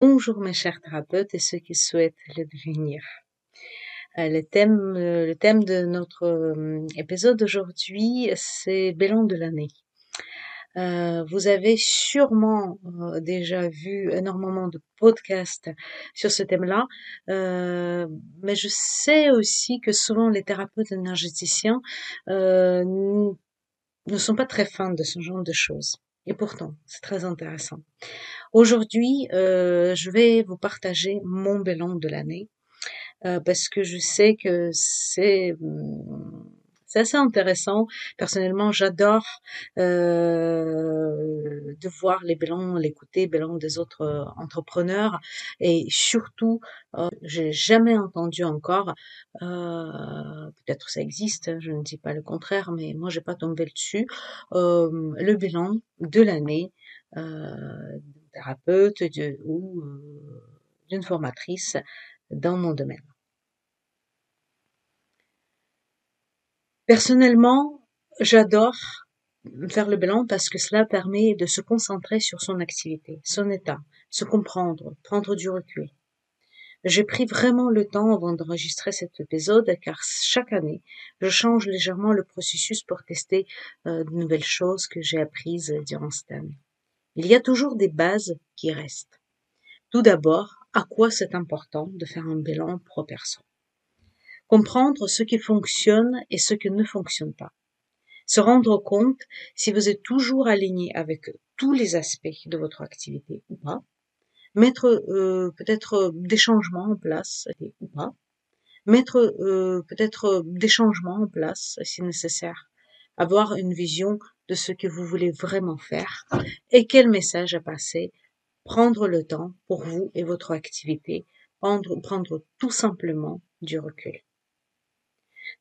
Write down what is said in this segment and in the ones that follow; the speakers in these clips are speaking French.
Bonjour mes chers thérapeutes et ceux qui souhaitent le devenir. Euh, le thème, euh, le thème de notre euh, épisode d'aujourd'hui, c'est bilan de l'année. vous avez sûrement déjà vu énormément de podcasts sur ce thème-là, mais je sais aussi que souvent les thérapeutes énergéticiens ne sont pas très fans de ce genre de choses. Et pourtant, c'est très intéressant. Aujourd'hui, euh, je vais vous partager mon bilan de l'année euh, parce que je sais que c'est hum, c'est assez intéressant. Personnellement, j'adore euh, de voir les bilans, l'écouter, bilans des autres euh, entrepreneurs. Et surtout, euh, j'ai jamais entendu encore, euh, peut-être ça existe, hein, je ne dis pas le contraire, mais moi j'ai pas tombé dessus, euh, le bilan de l'année euh, thérapeute ou euh, d'une formatrice dans mon domaine. Personnellement, j'adore faire le bilan parce que cela permet de se concentrer sur son activité, son état, se comprendre, prendre du recul. J'ai pris vraiment le temps avant d'enregistrer cet épisode car chaque année, je change légèrement le processus pour tester euh, de nouvelles choses que j'ai apprises durant cette année. Il y a toujours des bases qui restent. Tout d'abord, à quoi c'est important de faire un bilan pro-perso Comprendre ce qui fonctionne et ce qui ne fonctionne pas. Se rendre compte si vous êtes toujours aligné avec tous les aspects de votre activité ou pas. Mettre euh, peut-être des changements en place ou pas. Mettre euh, peut-être des changements en place si nécessaire. Avoir une vision de ce que vous voulez vraiment faire et quel message à passer, prendre le temps pour vous et votre activité, prendre, tout simplement du recul.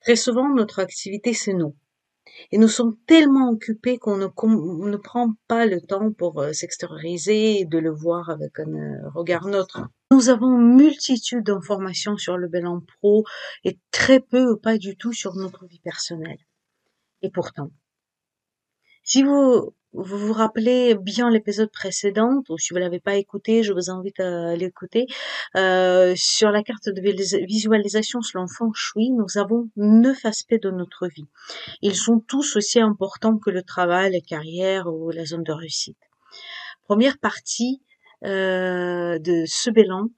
Très souvent, notre activité, c'est nous. Et nous sommes tellement occupés qu'on ne, prend pas le temps pour euh, s'extérioriser et de le voir avec un euh, regard neutre. Nous avons multitude d'informations sur le bilan pro et très peu ou pas du tout sur notre vie personnelle. Et pourtant, si vous vous rappelez bien l'épisode précédent, ou si vous l'avez pas écouté, je vous invite à l'écouter. Euh, sur la carte de visualisation selon Feng Shui, nous avons neuf aspects de notre vie. Ils sont tous aussi importants que le travail, la carrière ou la zone de réussite. Première partie euh, de ce bilan,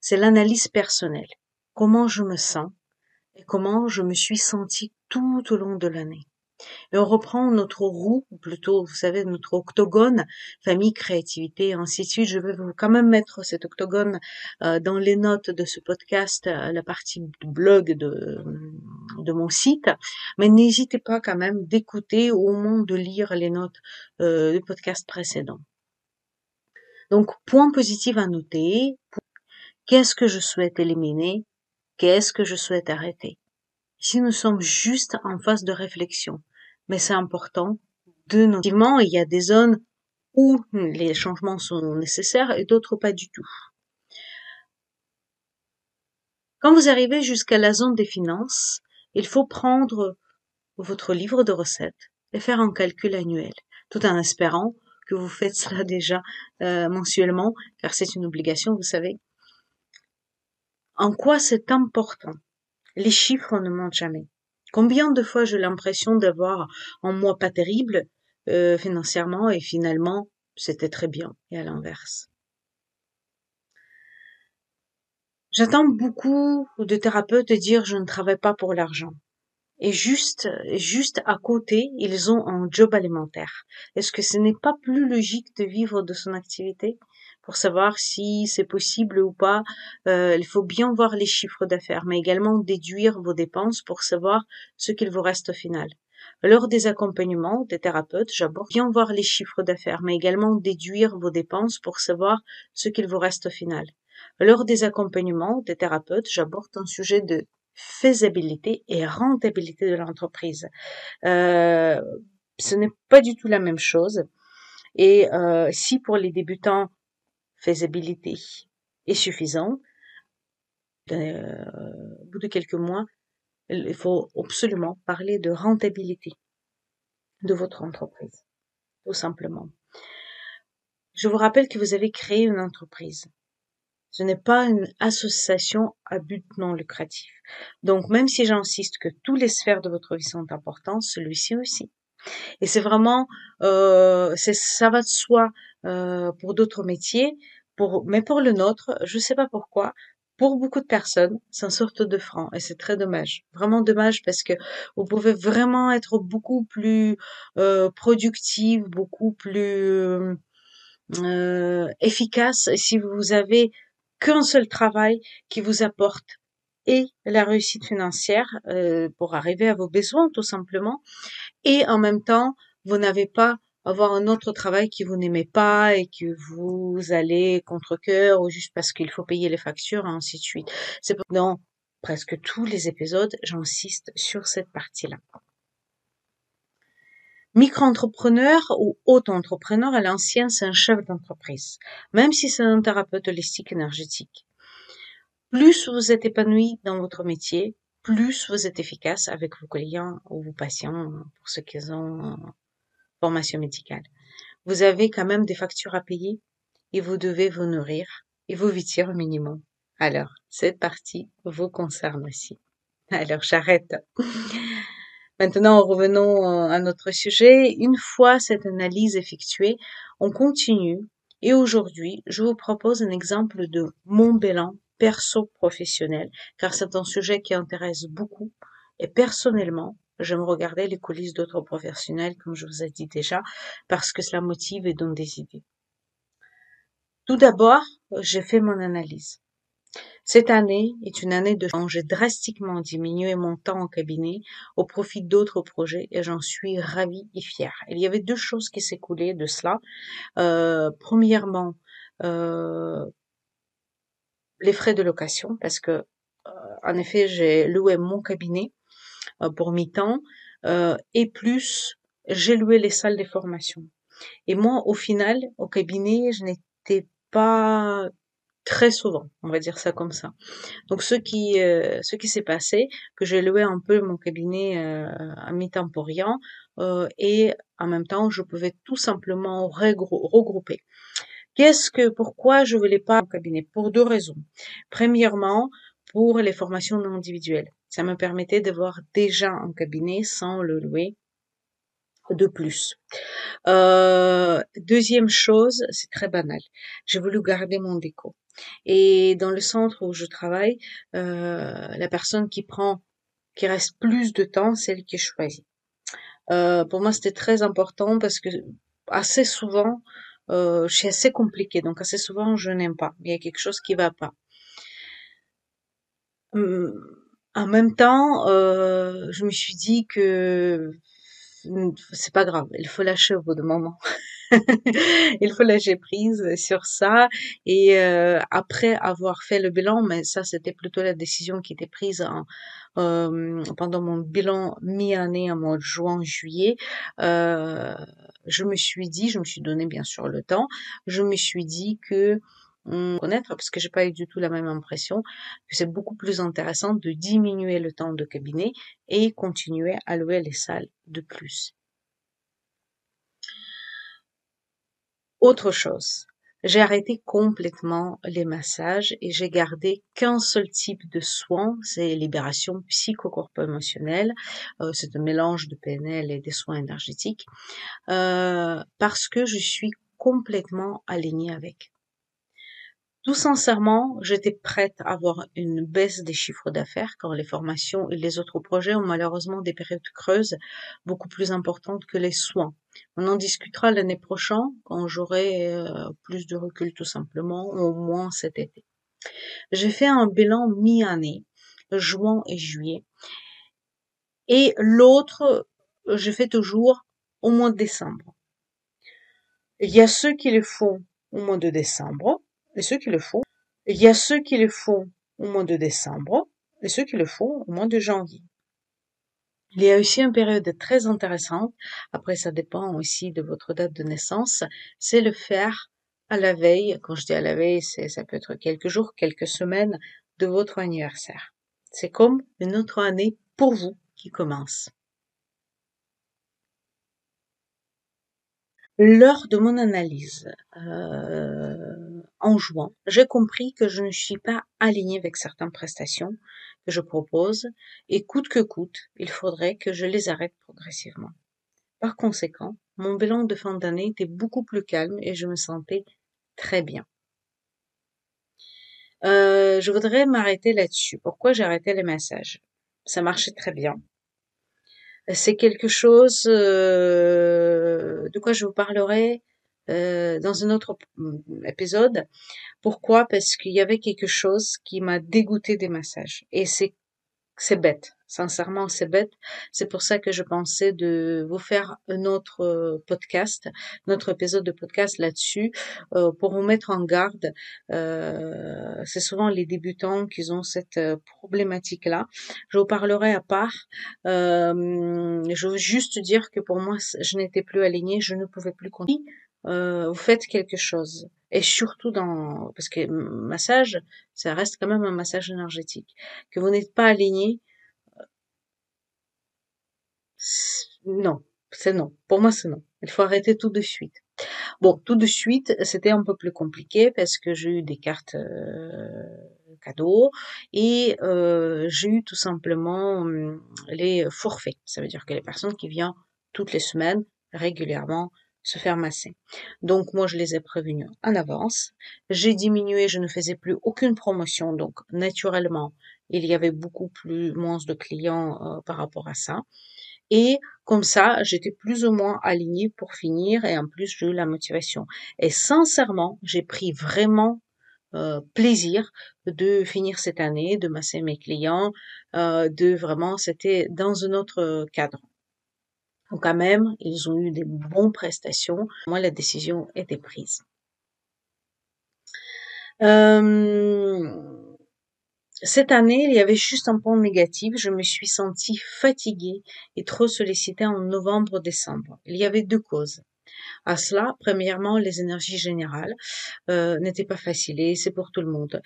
c'est l'analyse personnelle. Comment je me sens et comment je me suis senti tout au long de l'année. Et on reprend notre roue, ou plutôt, vous savez, notre octogone, famille, créativité, ainsi de suite. Je vais vous quand même mettre cet octogone euh, dans les notes de ce podcast, euh, la partie blog de, de mon site. Mais n'hésitez pas quand même d'écouter ou au moins de lire les notes euh, du podcast précédent. Donc, point positif à noter. Qu'est-ce que je souhaite éliminer Qu'est-ce que je souhaite arrêter? Si nous sommes juste en phase de réflexion, mais c'est important de notamment il y a des zones où les changements sont nécessaires et d'autres pas du tout. Quand vous arrivez jusqu'à la zone des finances, il faut prendre votre livre de recettes et faire un calcul annuel, tout en espérant que vous faites cela déjà euh, mensuellement, car c'est une obligation, vous savez. En quoi c'est important? Les chiffres ne mentent jamais. Combien de fois j'ai l'impression d'avoir un mois pas terrible euh, financièrement et finalement c'était très bien et à l'inverse. J'attends beaucoup de thérapeutes dire je ne travaille pas pour l'argent. Et juste, juste à côté, ils ont un job alimentaire. Est-ce que ce n'est pas plus logique de vivre de son activité? Pour savoir si c'est possible ou pas. Euh, il faut bien voir les chiffres d'affaires, mais également déduire vos dépenses pour savoir ce qu'il vous reste au final. Lors des accompagnements des thérapeutes, j'aborde bien voir les chiffres d'affaires, mais également déduire vos dépenses pour savoir ce qu'il vous reste au final. Lors des accompagnements des thérapeutes, j'aborde un sujet de faisabilité et rentabilité de l'entreprise. Euh, ce n'est pas du tout la même chose. Et euh, si pour les débutants, faisabilité est suffisant, euh, au bout de quelques mois, il faut absolument parler de rentabilité de votre entreprise, tout simplement. Je vous rappelle que vous avez créé une entreprise. Ce n'est pas une association à but non lucratif. Donc, même si j'insiste que toutes les sphères de votre vie sont importantes, celui-ci aussi. Et c'est vraiment, euh, ça va de soi euh, pour d'autres métiers, pour, mais pour le nôtre, je ne sais pas pourquoi, pour beaucoup de personnes, c'est une sorte de frein et c'est très dommage. Vraiment dommage parce que vous pouvez vraiment être beaucoup plus euh, productive, beaucoup plus euh, efficace si vous avez qu'un seul travail qui vous apporte et la réussite financière euh, pour arriver à vos besoins tout simplement et en même temps vous n'avez pas avoir un autre travail qui vous n'aimez pas et que vous allez contre cœur ou juste parce qu'il faut payer les factures ainsi de suite. C'est dans presque tous les épisodes, j'insiste sur cette partie-là. Micro-entrepreneur ou auto-entrepreneur, à l'ancien, c'est un chef d'entreprise, même si c'est un thérapeute holistique énergétique. Plus vous êtes épanoui dans votre métier, plus vous êtes efficace avec vos clients ou vos patients, pour ceux qui ont formation médicale. Vous avez quand même des factures à payer et vous devez vous nourrir et vous vêtir au minimum. Alors, cette partie vous concerne aussi. Alors, j'arrête. Maintenant, revenons à notre sujet. Une fois cette analyse effectuée, on continue et aujourd'hui, je vous propose un exemple de mon bilan perso-professionnel, car c'est un sujet qui intéresse beaucoup et personnellement, J'aime regarder les coulisses d'autres professionnels, comme je vous ai dit déjà, parce que cela motive et donne des idées. Tout d'abord, j'ai fait mon analyse. Cette année est une année de J'ai drastiquement diminué mon temps en cabinet au profit d'autres projets et j'en suis ravie et fière. Il y avait deux choses qui s'écoulaient de cela. Euh, premièrement, euh, les frais de location parce que euh, en effet j'ai loué mon cabinet pour mi-temps, euh, et plus j'ai loué les salles de formation. Et moi, au final, au cabinet, je n'étais pas très souvent, on va dire ça comme ça. Donc ce qui euh, ce qui s'est passé, que j'ai loué un peu mon cabinet à mi-temps pour rien, et en même temps je pouvais tout simplement regrouper. Qu'est-ce que pourquoi je voulais pas un cabinet? Pour deux raisons. Premièrement, pour les formations individuelles. Ça me permettait de voir déjà un cabinet sans le louer de plus. Euh, deuxième chose, c'est très banal. J'ai voulu garder mon déco. Et dans le centre où je travaille, euh, la personne qui prend, qui reste plus de temps, c'est elle qui choisit. Euh, pour moi, c'était très important parce que assez souvent, euh, je suis assez compliquée, donc assez souvent, je n'aime pas. Il y a quelque chose qui va pas. Hum, en même temps, euh, je me suis dit que c'est pas grave, il faut lâcher au bout de moment. il faut lâcher prise sur ça et euh, après avoir fait le bilan, mais ça c'était plutôt la décision qui était prise euh, pendant mon bilan mi-année en mois de juin-juillet, euh, je me suis dit, je me suis donné bien sûr le temps, je me suis dit que connaître parce que j'ai pas eu du tout la même impression que c'est beaucoup plus intéressant de diminuer le temps de cabinet et continuer à louer les salles de plus. Autre chose, j'ai arrêté complètement les massages et j'ai gardé qu'un seul type de soins, c'est libération psychocorpo-émotionnelle. Euh, c'est un mélange de PNL et des soins énergétiques euh, parce que je suis complètement alignée avec. Tout sincèrement, j'étais prête à avoir une baisse des chiffres d'affaires quand les formations et les autres projets ont malheureusement des périodes creuses beaucoup plus importantes que les soins. On en discutera l'année prochaine quand j'aurai euh, plus de recul tout simplement, au moins cet été. J'ai fait un bilan mi-année, juin et juillet. Et l'autre, je fais toujours au mois de décembre. Il y a ceux qui le font au mois de décembre, et ceux qui le font Il y a ceux qui le font au mois de décembre et ceux qui le font au mois de janvier. Il y a aussi une période très intéressante, après ça dépend aussi de votre date de naissance, c'est le faire à la veille, quand je dis à la veille, ça peut être quelques jours, quelques semaines de votre anniversaire. C'est comme une autre année pour vous qui commence. Lors de mon analyse euh, en juin, j'ai compris que je ne suis pas alignée avec certaines prestations que je propose et coûte que coûte, il faudrait que je les arrête progressivement. Par conséquent, mon bilan de fin d'année était beaucoup plus calme et je me sentais très bien. Euh, je voudrais m'arrêter là-dessus. Pourquoi j'ai arrêté les massages? Ça marchait très bien. C'est quelque chose euh, de quoi je vous parlerai euh, dans un autre épisode. Pourquoi? Parce qu'il y avait quelque chose qui m'a dégoûté des massages. Et c'est c'est bête. Sincèrement, c'est bête. C'est pour ça que je pensais de vous faire un autre euh, podcast, notre épisode de podcast là-dessus, euh, pour vous mettre en garde. Euh, c'est souvent les débutants qui ont cette problématique-là. Je vous parlerai à part. je veux juste dire que pour moi, je n'étais plus alignée, je ne pouvais plus continuer. vous faites quelque chose et surtout dans parce que massage ça reste quand même un massage énergétique. Que vous n'êtes pas aligné non c'est non. Pour moi c'est non. Il faut arrêter tout de suite. Bon tout de suite c'était un peu plus compliqué parce que j'ai eu des cartes euh, cadeaux et euh, j'ai eu tout simplement hum, les forfaits. Ça veut dire que les personnes qui viennent toutes les semaines régulièrement se faire masser. Donc moi je les ai prévenus en avance. J'ai diminué, je ne faisais plus aucune promotion, donc naturellement il y avait beaucoup plus moins de clients euh, par rapport à ça. Et comme ça, j'étais plus ou moins alignée pour finir et en plus j'ai eu la motivation. Et sincèrement, j'ai pris vraiment euh, plaisir de finir cette année, de masser mes clients, euh, de vraiment, c'était dans un autre cadre. Donc quand même, ils ont eu des bonnes prestations. Moi, la décision était prise. Euh, cette année, il y avait juste un point négatif. Je me suis sentie fatiguée et trop sollicitée en novembre-décembre. Il y avait deux causes. À cela, premièrement, les énergies générales euh, n'étaient pas faciles c'est pour tout le monde.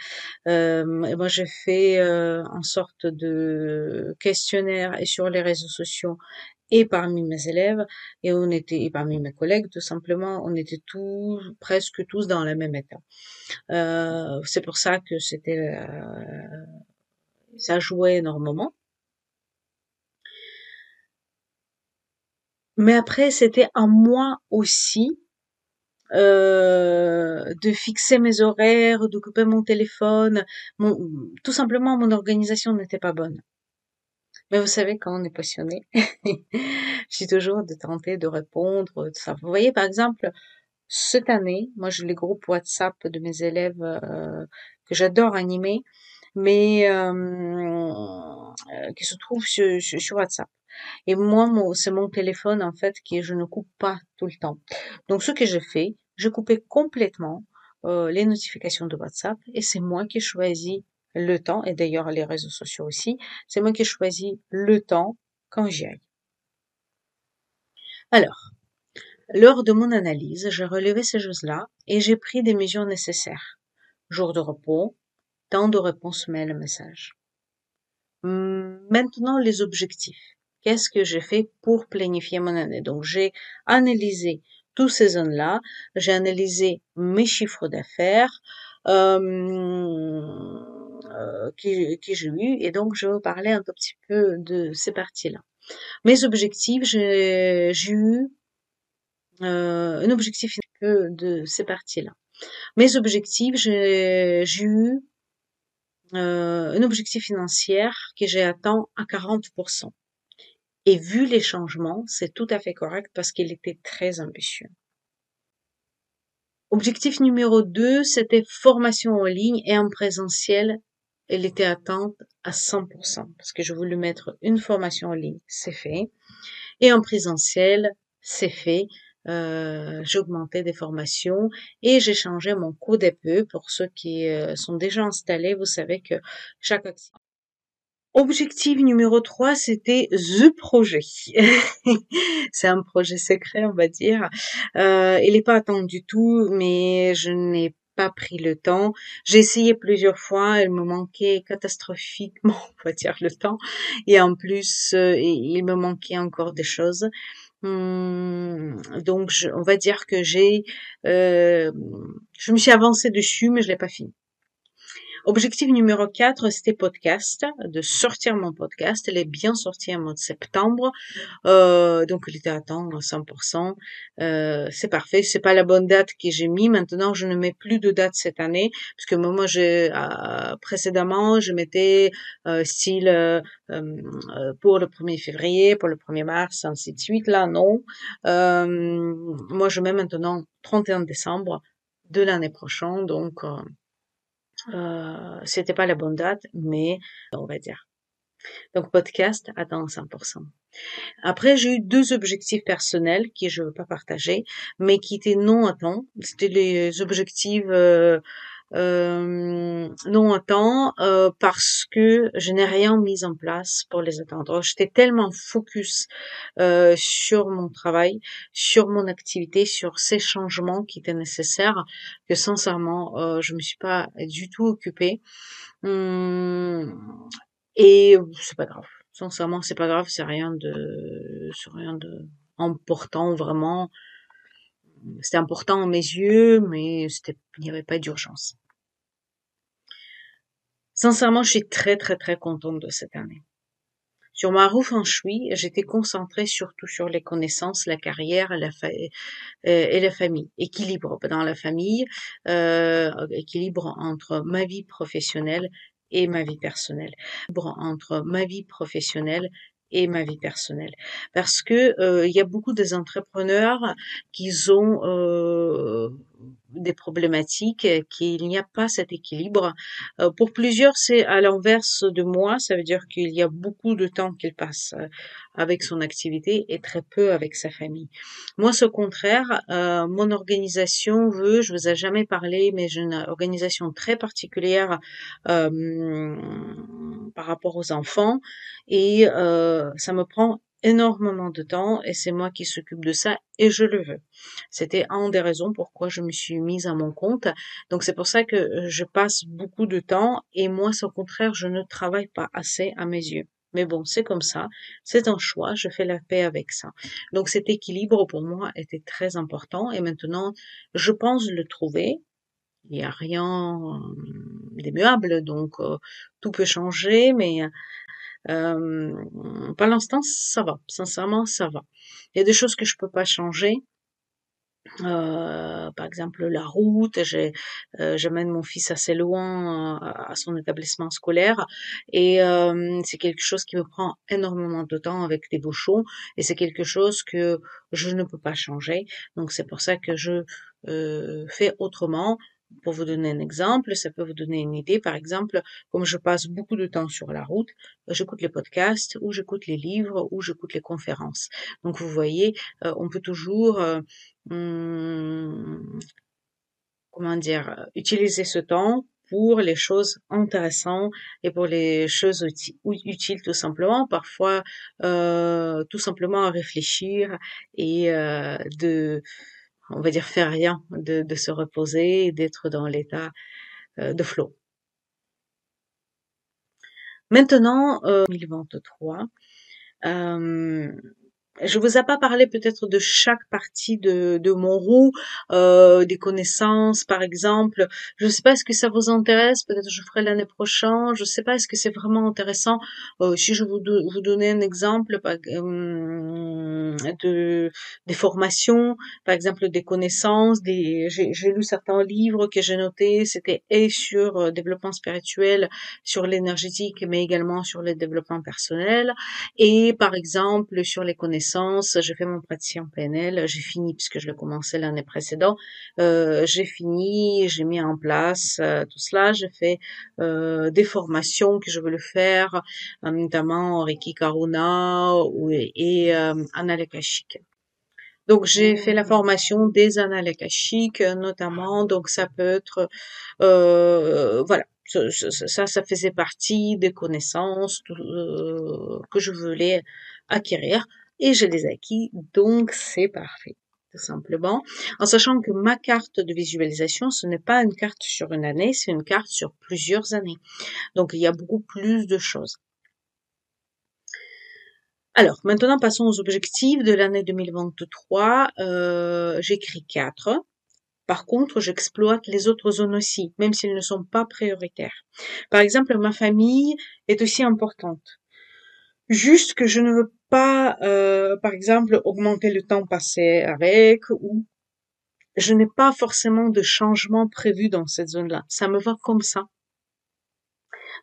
Euh, moi, j'ai fait en sorte de questionnaire et sur les réseaux sociaux et parmi mes élèves et on était et parmi mes collègues tout simplement on était tous presque tous dans le même état euh, c'est pour ça que c'était euh, ça jouait énormément mais après c'était à moi aussi euh, de fixer mes horaires, d'occuper mon téléphone, mon, tout simplement mon organisation n'était pas bonne. Mais vous savez, quand on est passionné, suis toujours de tenter de répondre, tout ça. Vous voyez, par exemple, cette année, moi j'ai les groupes WhatsApp de mes élèves euh, que j'adore animer, mais euh, euh, qui se trouvent sur, sur WhatsApp. Et moi, c'est mon téléphone en fait qui je ne coupe pas tout le temps. Donc ce que j'ai fait, j'ai coupé complètement les notifications de WhatsApp et c'est moi qui ai choisi le temps, et d'ailleurs les réseaux sociaux aussi, c'est moi qui choisis le temps quand j'y aille. Alors, lors de mon analyse, j'ai relevé ces choses-là et j'ai pris des mesures nécessaires. Jour de repos, temps de réponse mail message. Maintenant, les objectifs. Qu'est-ce que j'ai fait pour planifier mon année? Donc, j'ai analysé tous ces zones-là, j'ai analysé mes chiffres d'affaires, euh, euh, qui, j'ai eu et donc je vous parler un tout petit peu de ces parties-là. Mes objectifs, j'ai eu euh, un objectif un de ces parties-là. Mes objectifs, j'ai eu euh, un objectif financier que j'ai atteint à 40%. Et vu les changements, c'est tout à fait correct parce qu'il était très ambitieux. Objectif numéro 2, c'était formation en ligne et en présentiel elle était atteinte à 100% parce que je voulais mettre une formation en ligne, c'est fait. Et en présentiel, c'est fait. euh, j'ai des formations et j'ai changé mon code EPE. Pour ceux qui euh, sont déjà installés, vous savez que chaque Objectif numéro 3, c'était The Projet. c'est un projet secret, on va dire. Euh, il n'est pas attendu du tout, mais je n'ai pas pris le temps. J'ai essayé plusieurs fois, il me manquait catastrophiquement, on va dire, le temps. Et en plus, euh, il me manquait encore des choses. Hum, donc, on va dire que j'ai, euh, je me suis avancée dessus, mais je l'ai pas fini. Objectif numéro 4, c'était podcast, de sortir mon podcast. Il est bien sorti en mois de septembre, euh, donc il était à temps à 100%. Euh, c'est parfait. C'est pas la bonne date que j'ai mis. Maintenant, je ne mets plus de date cette année, parce que moi, j'ai euh, précédemment, je mettais style pour le 1er février, pour le 1er mars, ainsi de suite. Là, non. moi, je mets maintenant 31 décembre de l'année prochaine, donc euh, c'était pas la bonne date, mais on va dire. Donc podcast attend 100%. Après, j'ai eu deux objectifs personnels qui je veux pas partager, mais qui étaient non temps. C'était les objectifs euh, euh, non temps euh, parce que je n'ai rien mis en place pour les attendre. J'étais tellement focus euh, sur mon travail, sur mon activité, sur ces changements qui étaient nécessaires que sincèrement, euh, je me suis pas du tout occupée. Hum, et c'est pas grave. Sincèrement, c'est pas grave. C'est rien de, c'est rien de important vraiment c'était important à mes yeux, mais il n'y avait pas d'urgence. Sincèrement, je suis très très très contente de cette année. Sur ma roue feng shui, j'étais concentrée surtout sur les connaissances, la carrière euh, et la famille. Équilibre dans la famille, euh, équilibre entre ma vie professionnelle et ma vie personnelle. Entre ma vie professionnelle et ma vie personnelle. Parce que euh, il y a beaucoup des entrepreneurs qui ont euh, des problématiques, qu'il n'y a pas cet équilibre. Euh, pour plusieurs, c'est à l'inverse de moi, ça veut dire qu'il y a beaucoup de temps qu'il passe euh, avec son activité et très peu avec sa famille. Moi, c'est au contraire, euh, mon organisation veut, je vous ai jamais parlé, mais j'ai une organisation très particulière par rapport aux enfants et ça me prend énormément de temps et c'est moi qui s'occupe de ça et je le veux. C'était une des raisons pourquoi je me suis mise à mon compte. Donc c'est pour ça que euh, je passe beaucoup de temps et moi, au contraire, je ne travaille pas assez à mes yeux. Mais bon, c'est comme ça, c'est un choix, je fais la paix avec ça. Donc cet équilibre pour moi était très important et maintenant, je pense le trouver. Il n'y a rien euh, d'immuable, donc euh, tout peut changer, mais euh, pour l'instant, ça va. Sincèrement, ça va. Il y a des choses que je peux pas changer. Euh, par exemple la route, euh, j'amène mon fils assez loin à, son établissement scolaire et euh, c'est quelque chose qui me prend énormément de temps avec des bouchons et c'est quelque chose que je ne peux pas changer. Donc c'est pour ça que je euh, fais autrement. Pour vous donner un exemple, ça peut vous donner une idée. Par exemple, comme je passe beaucoup de temps sur la route, j'écoute les podcasts ou j'écoute les livres ou j'écoute les conférences. Donc vous voyez, euh, on peut toujours, euh, hum, comment dire, utiliser ce temps pour les choses intéressantes et pour les choses utiles tout simplement. Parfois, euh, tout simplement à réfléchir et de on va dire faire rien, de, de se reposer, d'être dans l'état euh, de flow. Maintenant, euh, 2023, euh, je vous ai pas parlé peut-être de chaque partie de, de mon roue, euh, des connaissances par exemple. Je sais pas est-ce que ça vous intéresse, peut-être je ferai l'année prochaine. Je sais pas est-ce que c'est vraiment intéressant? Euh, si je vous, vous donner un exemple euh, de des formations, par exemple des connaissances, des j'ai lu certains livres que j'ai notés, c'était et sur euh, développement spirituel, sur l'énergétique, mais également sur le développement personnel, et par exemple sur les connaissances j'ai fait mon praticien PNL, j'ai fini puisque je l'ai commencé l'année précédente, euh, j'ai fini, j'ai mis en place euh, tout cela, j'ai fait euh, des formations que je veux le faire, notamment Reiki Karuna et, et Analekashik. Donc j'ai fait la formation des annales akashiques notamment, donc ça peut être voilà, ça, ça faisait partie des connaissances que je voulais acquérir et je les acquis, donc c'est parfait tout simplement, en sachant que ma carte de visualisation, ce n'est pas une carte sur une année, c'est une carte sur plusieurs années. Donc il y a beaucoup plus de choses. Alors, maintenant passons aux objectifs de l'année 2023. Euh, J'écris quatre. Par contre, j'exploite les autres zones aussi, même s'ils ne sont pas prioritaires. Par exemple, ma famille est aussi importante. Juste que je ne veux pas, euh, par exemple, augmenter le temps passé avec ou je n'ai pas forcément de changement prévu dans cette zone-là. Ça me va comme ça.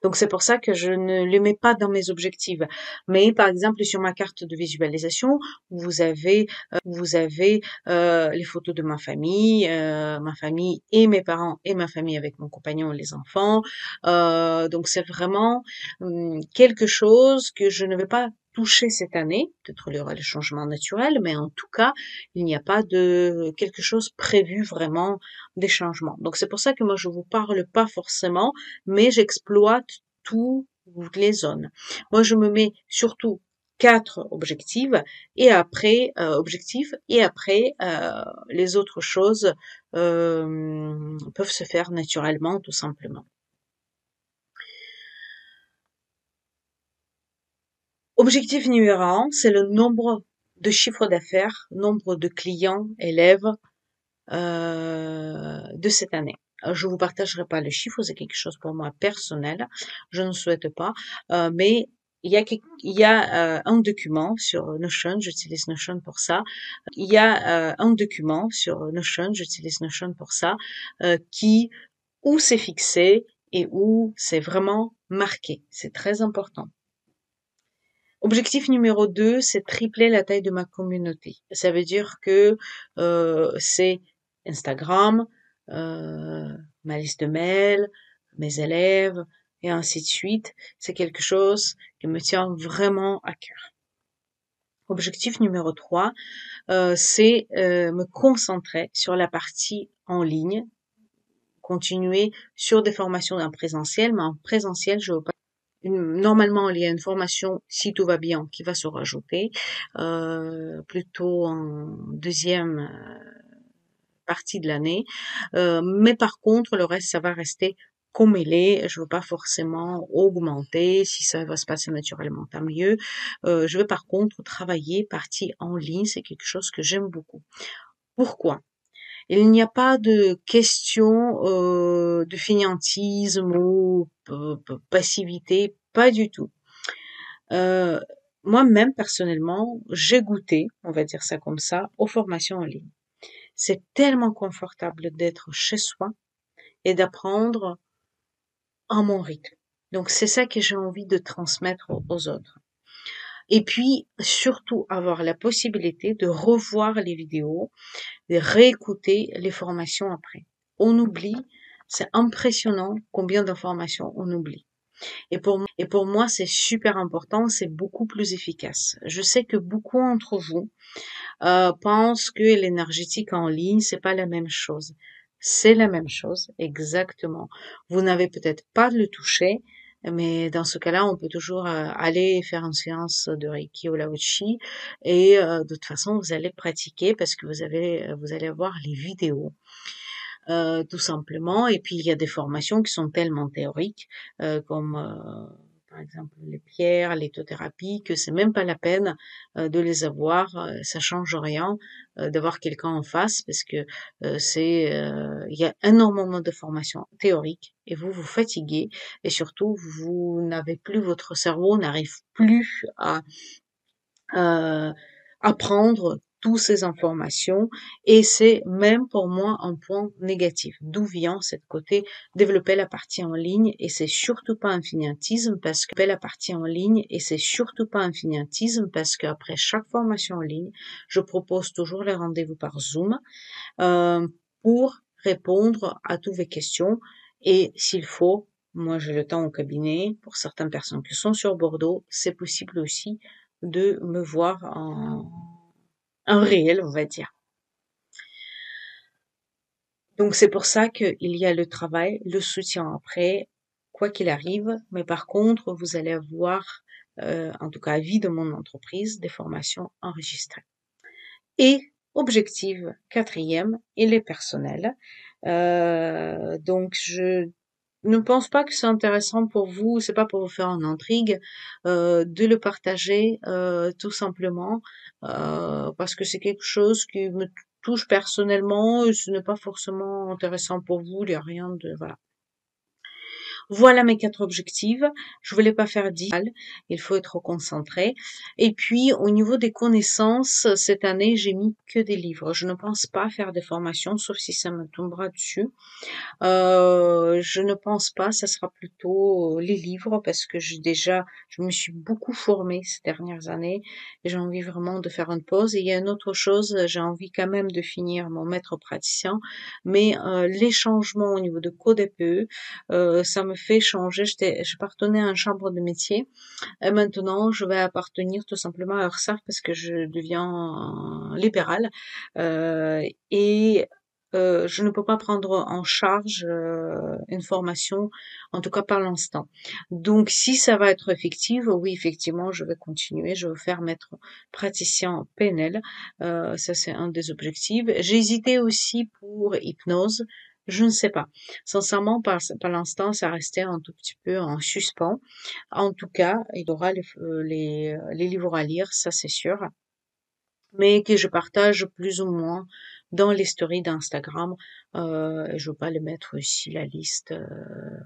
Donc c'est pour ça que je ne les mets pas dans mes objectifs. Mais par exemple sur ma carte de visualisation, vous avez euh, euh, les photos de ma famille, euh, ma famille et mes parents et ma famille avec mon compagnon et les enfants. donc c'est vraiment hum, quelque chose que je ne vais pas toucher cette année. Peut-être il y aura le changement naturel, mais en tout cas, il n'y a pas de quelque chose prévu vraiment des changements. Donc c'est pour ça que moi je vous parle pas forcément, mais j'exploite toutes les zones. Moi je me mets surtout quatre objectifs et après euh, objectifs et après euh, les autres choses euh, peuvent se faire naturellement tout simplement. Objectif numéro un, c'est le nombre de chiffres d'affaires, nombre de clients, élèves euh, de cette année. Je vous partagerai pas le chiffre, c'est quelque chose pour moi personnel. Je ne souhaite pas, euh, mais il y a, y a euh, un document sur Notion, j'utilise Notion pour ça. Il y a un document sur Notion, j'utilise Notion pour ça, qui où c'est fixé et où c'est vraiment marqué. C'est très important. Objectif numéro 2, c'est tripler la taille de ma communauté. Ça veut dire que euh, c'est Instagram, euh, ma liste de mails, mes élèves, et ainsi de suite. C'est quelque chose qui me tient vraiment à cœur. Objectif numéro 3, euh, c'est me concentrer sur la partie en ligne, continuer sur des formations en présentiel, mais en présentiel, je veux pas normalement, il y a une formation, si tout va bien, qui va se rajouter, euh, plutôt en deuxième euh, partie de l'année. Euh, mais par contre, le reste, ça va rester comme il est. Je veux pas forcément augmenter. Si ça va se passer naturellement, tant mieux. je veux par contre travailler partie en ligne. C'est quelque chose que j'aime beaucoup. Pourquoi? Il n'y a pas de question euh, de finiantisme ou passivité, pas du tout. Euh, Moi-même, personnellement, j'ai goûté, on va dire ça comme ça, aux formations en ligne. C'est tellement confortable d'être chez soi et d'apprendre à mon rythme. Donc c'est ça que j'ai envie de transmettre aux autres. Et puis, surtout, avoir la possibilité de revoir les vidéos, de réécouter les formations après. On oublie, c'est impressionnant combien d'informations on oublie. Et pour, moi, c'est super important, c'est beaucoup plus efficace. Je sais que beaucoup d'entre vous euh, pensent que l'énergétique en ligne, c'est pas la même chose. C'est la même chose, exactement. Vous n'avez peut-être pas le toucher, mais dans ce cas-là, on peut toujours euh, aller faire une séance de Reiki ou Laochi et euh, de toute façon, vous allez pratiquer parce que vous avez, euh, vous allez voir les vidéos. tout simplement. Et puis il y a des formations qui sont tellement théoriques, comme par exemple les pierres, l'éthothérapie, que c'est même pas la peine euh, de les avoir, euh, ça change rien euh, d'avoir quelqu'un en face parce que c'est il y a énormément de formations théoriques et vous vous fatiguez et surtout vous n'avez plus votre cerveau n'arrive plus à apprendre toutes ces informations et c'est même pour moi un point négatif. D'où vient cette côté développer la partie en ligne et c'est surtout pas un finiatisme parce que la partie en ligne et c'est surtout pas un parce qu'après chaque formation en ligne, je propose toujours les rendez-vous par Zoom euh, pour répondre à toutes vos questions et s'il faut, moi j'ai le temps au cabinet, pour certaines personnes qui sont sur Bordeaux, c'est possible aussi de me voir en un réel, on va dire. Donc c'est pour ça qu'il y a le travail, le soutien après, quoi qu'il arrive. Mais par contre, vous allez avoir, euh, en tout cas vie de mon entreprise, des formations enregistrées. Et objectif quatrième, il est personnel. Euh, donc je ne pense pas que c'est intéressant pour vous, c'est pas pour vous faire une intrigue, euh, de le partager euh, tout simplement euh, parce que c'est quelque chose qui me touche personnellement, et ce n'est pas forcément intéressant pour vous, il n'y a rien de voilà. Voilà mes quatre objectifs. Je voulais pas faire dix. Il faut être concentré. Et puis, au niveau des connaissances, cette année, j'ai mis que des livres. Je ne pense pas faire des formations, sauf si ça me tombera dessus. Euh, je ne pense pas. Ça sera plutôt les livres parce que j'ai déjà, je me suis beaucoup formée ces dernières années j'ai envie vraiment de faire une pause. Et il y a une autre chose, j'ai envie quand même de finir mon maître praticien, mais euh, les changements au niveau de code EPE, euh, ça me fait changer. J'appartenais à une chambre de métier. Et maintenant, je vais appartenir tout simplement à URSAF parce que je deviens libérale. Euh, et euh, je ne peux pas prendre en charge euh, une formation, en tout cas par l'instant. Donc, si ça va être effectif, oui, effectivement, je vais continuer. Je vais faire maître praticien PNL. Euh, ça, c'est un des objectifs. J'ai hésité aussi pour hypnose. Je ne sais pas. Sincèrement, par, l'instant, ça restait un tout petit peu en suspens. En tout cas, il aura les, euh, les, euh, les livres à lire, ça c'est sûr. Mais que je partage plus ou moins dans les stories d'Instagram. Euh, je veux pas les mettre ici la liste, euh,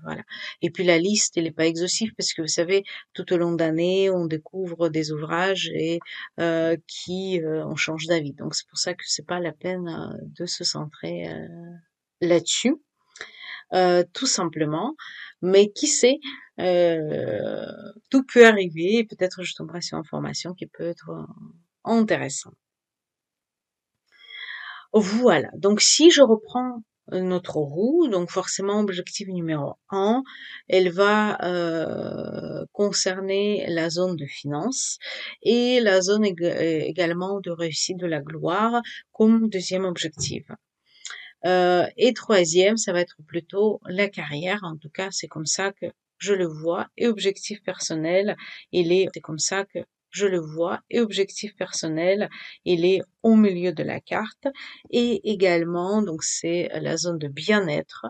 voilà. Et puis la liste, elle n'est pas exhaustive parce que vous savez, tout au long d'année, on découvre des ouvrages et euh, qui on change d'avis. Donc c'est pour ça que c'est pas la peine de se centrer là-dessus, euh, tout simplement. Mais qui sait, euh, tout peut arriver. Peut-être je tomberai sur une formation qui peut être euh, intéressante. Voilà. Donc si je reprends notre roue, donc forcément objectif numéro 1, elle va concerner la zone de finance et la zone également de réussite de la gloire comme deuxième objectif. Euh, et troisième, ça va être plutôt la carrière. En tout cas, c'est comme ça que je le vois. Et objectif personnel, il est, c'est comme ça que je le vois. Et objectif personnel, il est au milieu de la carte. Et également, donc c'est la zone de bien-être.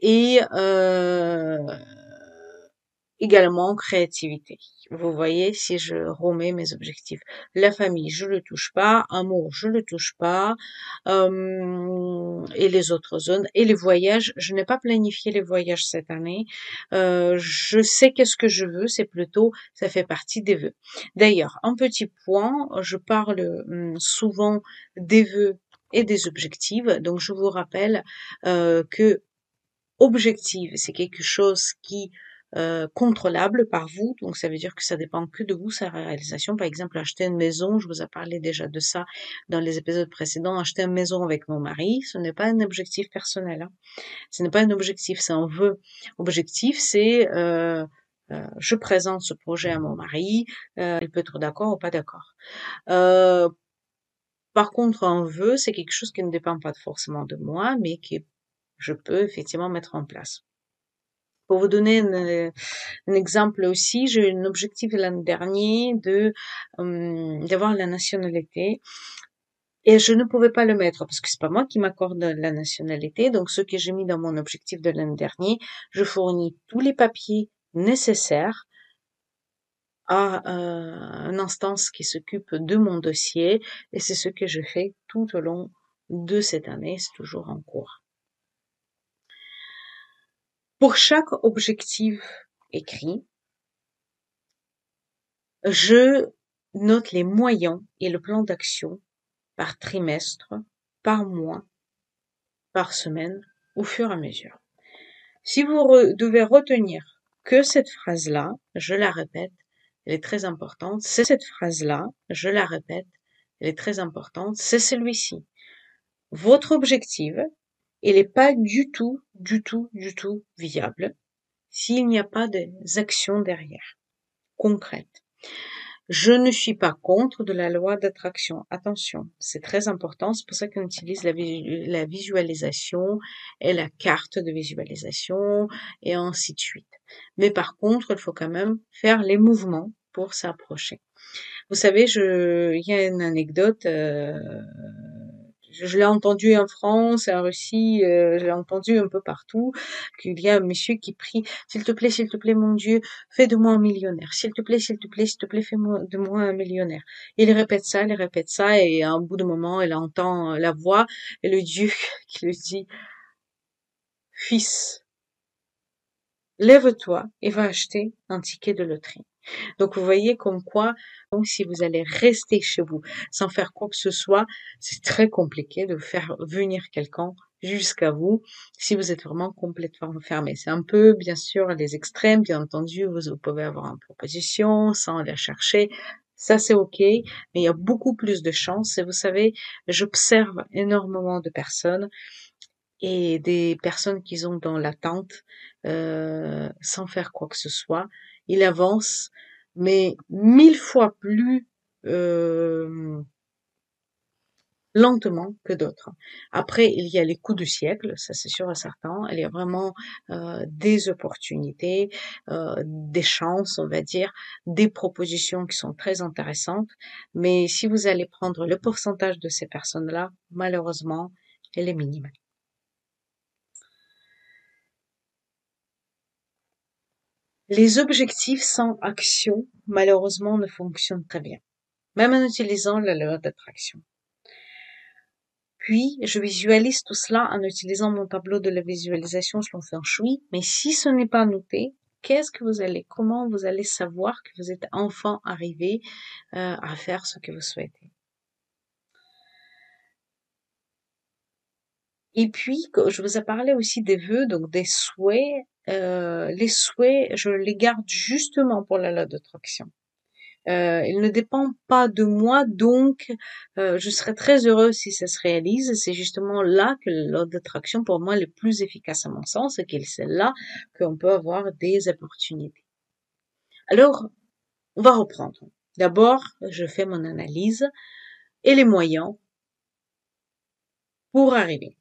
Et euh, également créativité. Vous voyez, si je remets mes objectifs. La famille, je le touche pas. Amour, je le touche pas. Euh, et les autres zones. Et les voyages, je n'ai pas planifié les voyages cette année. Euh, je sais qu'est-ce que je veux, c'est plutôt, ça fait partie des vœux. D'ailleurs, un petit point, je parle hum, souvent des vœux et des objectifs. Donc, je vous rappelle euh, que objectif, c'est quelque chose qui euh, contrôlable par vous. Donc ça veut dire que ça dépend que de vous, sa réalisation. Par exemple, acheter une maison, je vous ai parlé déjà de ça dans les épisodes précédents, acheter une maison avec mon mari, ce n'est pas un objectif personnel. Hein. Ce n'est pas un objectif, c'est un vœu. Objectif, c'est euh, euh, je présente ce projet à mon mari, il peut être d'accord ou pas d'accord. par contre, un vœu, c'est quelque chose qui ne dépend pas forcément de moi, mais que je peux effectivement mettre en place. Pour vous donner un, exemple aussi, j'ai un objectif l'année dernière de hum, d'avoir la nationalité et je ne pouvais pas le mettre parce que c'est pas moi qui m'accorde la nationalité. Donc ce que j'ai mis dans mon objectif de l'année dernière, je fournis tous les papiers nécessaires à euh, une instance qui s'occupe de mon dossier et c'est ce que je fais tout au long de cette année. C'est toujours en cours. Pour chaque objectif écrit, je note les moyens et le plan d'action par trimestre, par mois, par semaine, au fur et à mesure. Si vous devez retenir que cette phrase-là, je la répète, elle est très importante, c'est cette phrase-là, je la répète, elle est très importante, c'est celui-ci. Votre objectif, il n'est pas du tout, du tout, du tout viable s'il n'y a pas des actions derrière, concrètes. Je ne suis pas contre de la loi d'attraction. Attention, c'est très important. C'est pour ça qu'on utilise la, la, visualisation et la carte de visualisation et ainsi de suite. Mais par contre, il faut quand même faire les mouvements pour s'approcher. Vous savez, il y a une anecdote. Euh, je l'ai entendu en France, en Russie, euh, je l'ai entendu un peu partout, qu'il y a un monsieur qui prie, s'il te plaît, s'il te plaît, mon Dieu, fais de moi un millionnaire. S'il te plaît, s'il te plaît, s'il te plaît, fais de moi un millionnaire. Il répète ça, il répète ça, et à un bout de moment, il entend la voix et le Dieu qui lui dit, fils, lève-toi et va acheter un ticket de loterie. Donc vous voyez comme quoi, si vous allez rester chez vous sans faire quoi que ce soit, c'est très compliqué de faire venir quelqu'un jusqu'à vous si vous êtes vraiment complètement fermé. C'est un peu, bien sûr, les extrêmes, bien entendu, vous, pouvez avoir une proposition sans la chercher. Ça, c'est OK, mais il y a beaucoup plus de chances. Et vous savez, j'observe énormément de personnes et des personnes qui sont dans l'attente euh, sans faire quoi que ce soit il avance, mais mille fois plus euh, lentement que d'autres. Après, il y a les coups du siècle, ça c'est sûr et certain. Il y a vraiment euh, des opportunités, euh, des chances, on va dire, des propositions qui sont très intéressantes. Mais si vous allez prendre le pourcentage de ces personnes-là, malheureusement, elle est minime. Les objectifs sans action, malheureusement, ne fonctionnent très bien, même en utilisant la loi d'attraction. Puis, je visualise tout cela en utilisant mon tableau de la visualisation selon Feng Shui, mais si ce n'est pas noté, qu'est-ce que vous allez, comment vous allez savoir que vous êtes enfin arrivé euh, à faire ce que vous souhaitez? Et puis, je vous ai parlé aussi des vœux, donc des souhaits euh, les souhaits, je les garde justement pour la loi d'attraction. Euh, il ne dépend pas de moi, donc euh, je serais très heureuse si ça se réalise. C'est justement là que la loi d'attraction, pour moi, est le plus efficace à mon sens, et que c'est là qu'on peut avoir des opportunités. Alors, on va reprendre. D'abord, je fais mon analyse et les moyens pour arriver,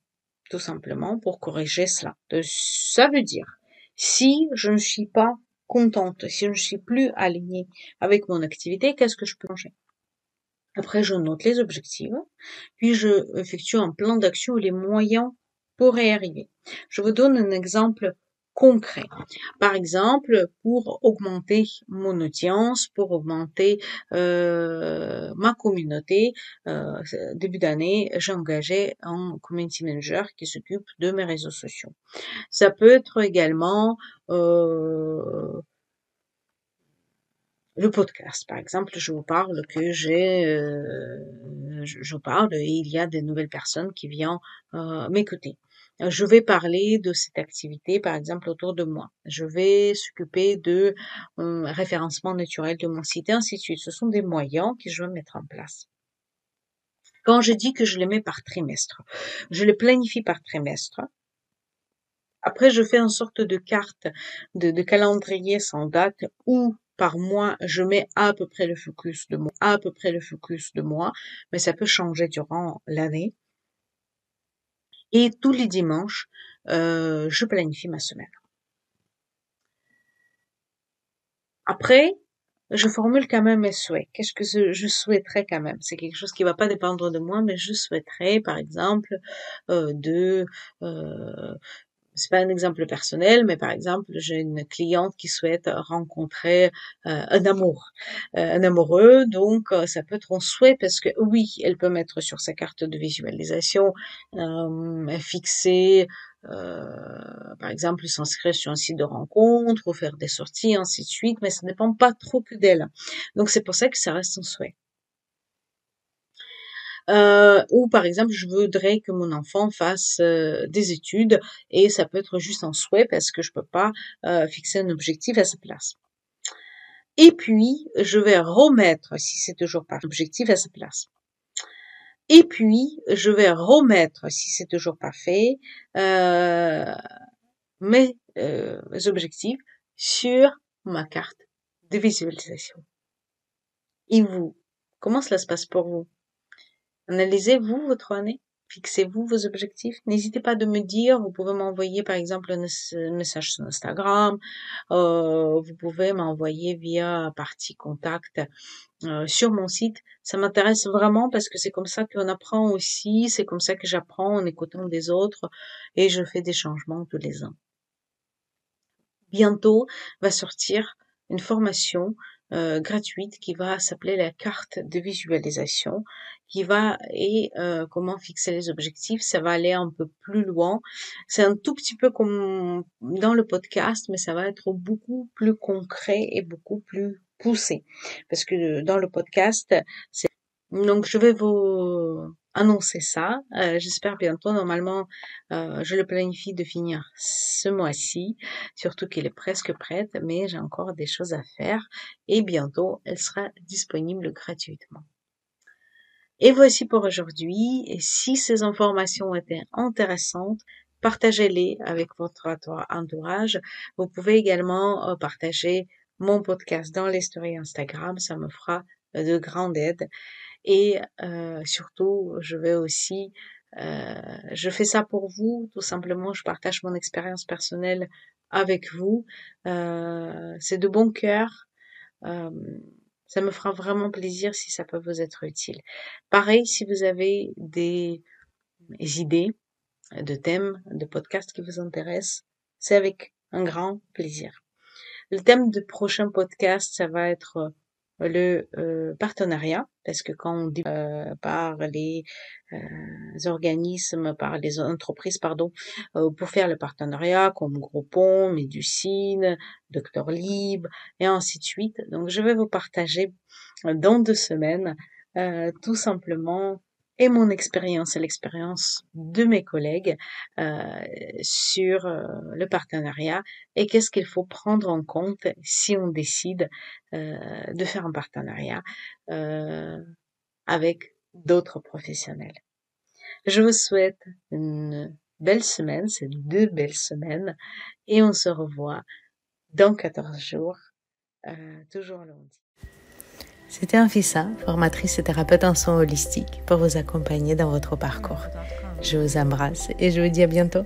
tout simplement pour corriger cela. Ça veut dire si je ne suis pas contente, si je ne suis plus alignée avec mon activité, qu'est-ce que je peux changer Après, je note les objectifs, puis je effectue un plan d'action ou les moyens pour y arriver. Je vous donne un exemple concret. Par exemple, pour augmenter mon audience, pour augmenter euh, ma communauté, euh, début d'année, j'ai engagé un community manager qui s'occupe de mes réseaux sociaux. Ça peut être également euh, le podcast, par exemple, je vous parle que j'ai, euh, je, parle et il y a des nouvelles personnes qui viennent euh, m'écouter. Je vais parler de cette activité, par exemple, autour de moi. Je vais s'occuper de euh, référencement naturel de mon site et ainsi de suite. Ce sont des moyens que je vais mettre en place. Quand je dis que je les mets par trimestre, je les planifie par trimestre. Après, je fais une sorte de carte de, de calendrier sans date où par mois, je mets à peu près le focus de moi, à peu près le focus de moi, mais ça peut changer durant l'année. Et tous les dimanches, euh, je planifie ma semaine. Après, je formule quand même mes souhaits. Qu'est-ce que je souhaiterais quand même? C'est quelque chose qui va pas dépendre de moi, mais je souhaiterais, par exemple, euh, de euh, c'est pas un exemple personnel, mais par exemple, j'ai une cliente qui souhaite rencontrer euh, un amour, euh, un amoureux, donc euh, ça peut être un souhait parce que oui, elle peut mettre sur sa carte de visualisation, fixer, par exemple, s'inscrire sur un site de rencontre ou faire des sorties, ainsi de suite, mais ça ne dépend pas trop que d'elle. Donc c'est pour ça que ça reste un souhait. Euh, ou par exemple je voudrais que mon enfant fasse euh, des études et ça peut être juste un souhait parce que je peux pas euh, fixer un objectif à sa place. Et puis je vais remettre, si c'est toujours pas objectif, à sa place. Et puis je vais remettre, si c'est toujours pas fait, mes objectifs sur ma carte de visualisation. Et vous, comment cela se passe pour vous? Analysez-vous votre année Fixez-vous vos objectifs. N'hésitez pas de me dire. Vous pouvez m'envoyer par exemple un message sur Instagram. Euh, vous pouvez m'envoyer via partie contact euh, sur mon site. Ça m'intéresse vraiment parce que c'est comme ça qu'on apprend aussi. C'est comme ça que j'apprends en écoutant des autres et je fais des changements tous les ans. Bientôt va sortir une formation euh, gratuite qui va s'appeler la carte de visualisation, qui va et euh, comment fixer les objectifs. Ça va aller un peu plus loin. C'est un tout petit peu comme dans le podcast, mais ça va être beaucoup plus concret et beaucoup plus poussé. Parce que dans le podcast, c'est donc je vais vous annoncer ça. Euh, j'espère bientôt. Normalement, euh, je le planifie de finir ce mois-ci, surtout qu'il est presque prête, mais j'ai encore des choses à faire et bientôt elle sera disponible gratuitement. Et voici pour aujourd'hui. Si ces informations étaient intéressantes, partagez-les avec votre entourage. Vous pouvez également euh, partager mon podcast dans les stories Instagram. Ça me fera de grande aide. Et euh, surtout, je vais aussi, euh, je fais ça pour vous, tout simplement, je partage mon expérience personnelle avec vous. Euh, c'est de bon cœur. Euh, ça me fera vraiment plaisir si ça peut vous être utile. Pareil, si vous avez des idées de thèmes, de podcasts qui vous intéressent, c'est avec un grand plaisir. Le thème de prochain podcast, ça va être le euh, partenariat, parce que quand on dit euh, par les euh, organismes, par les entreprises, pardon, pour faire le partenariat, comme Groupon, Méducine, Docteur Libre, et ainsi de suite. Donc, je vais vous partager dans deux semaines tout simplement et mon expérience et l'expérience de mes collègues euh, sur euh, le partenariat et qu'est-ce qu'il faut prendre en compte si on décide euh, de faire un partenariat avec d'autres professionnels. Je vous souhaite une belle semaine, c'est deux belles semaines et on se revoit dans 14 jours, toujours lundi. C'était Anfissa, formatrice et thérapeute en soins holistiques, pour vous accompagner dans votre parcours. Je vous embrasse et je vous dis à bientôt.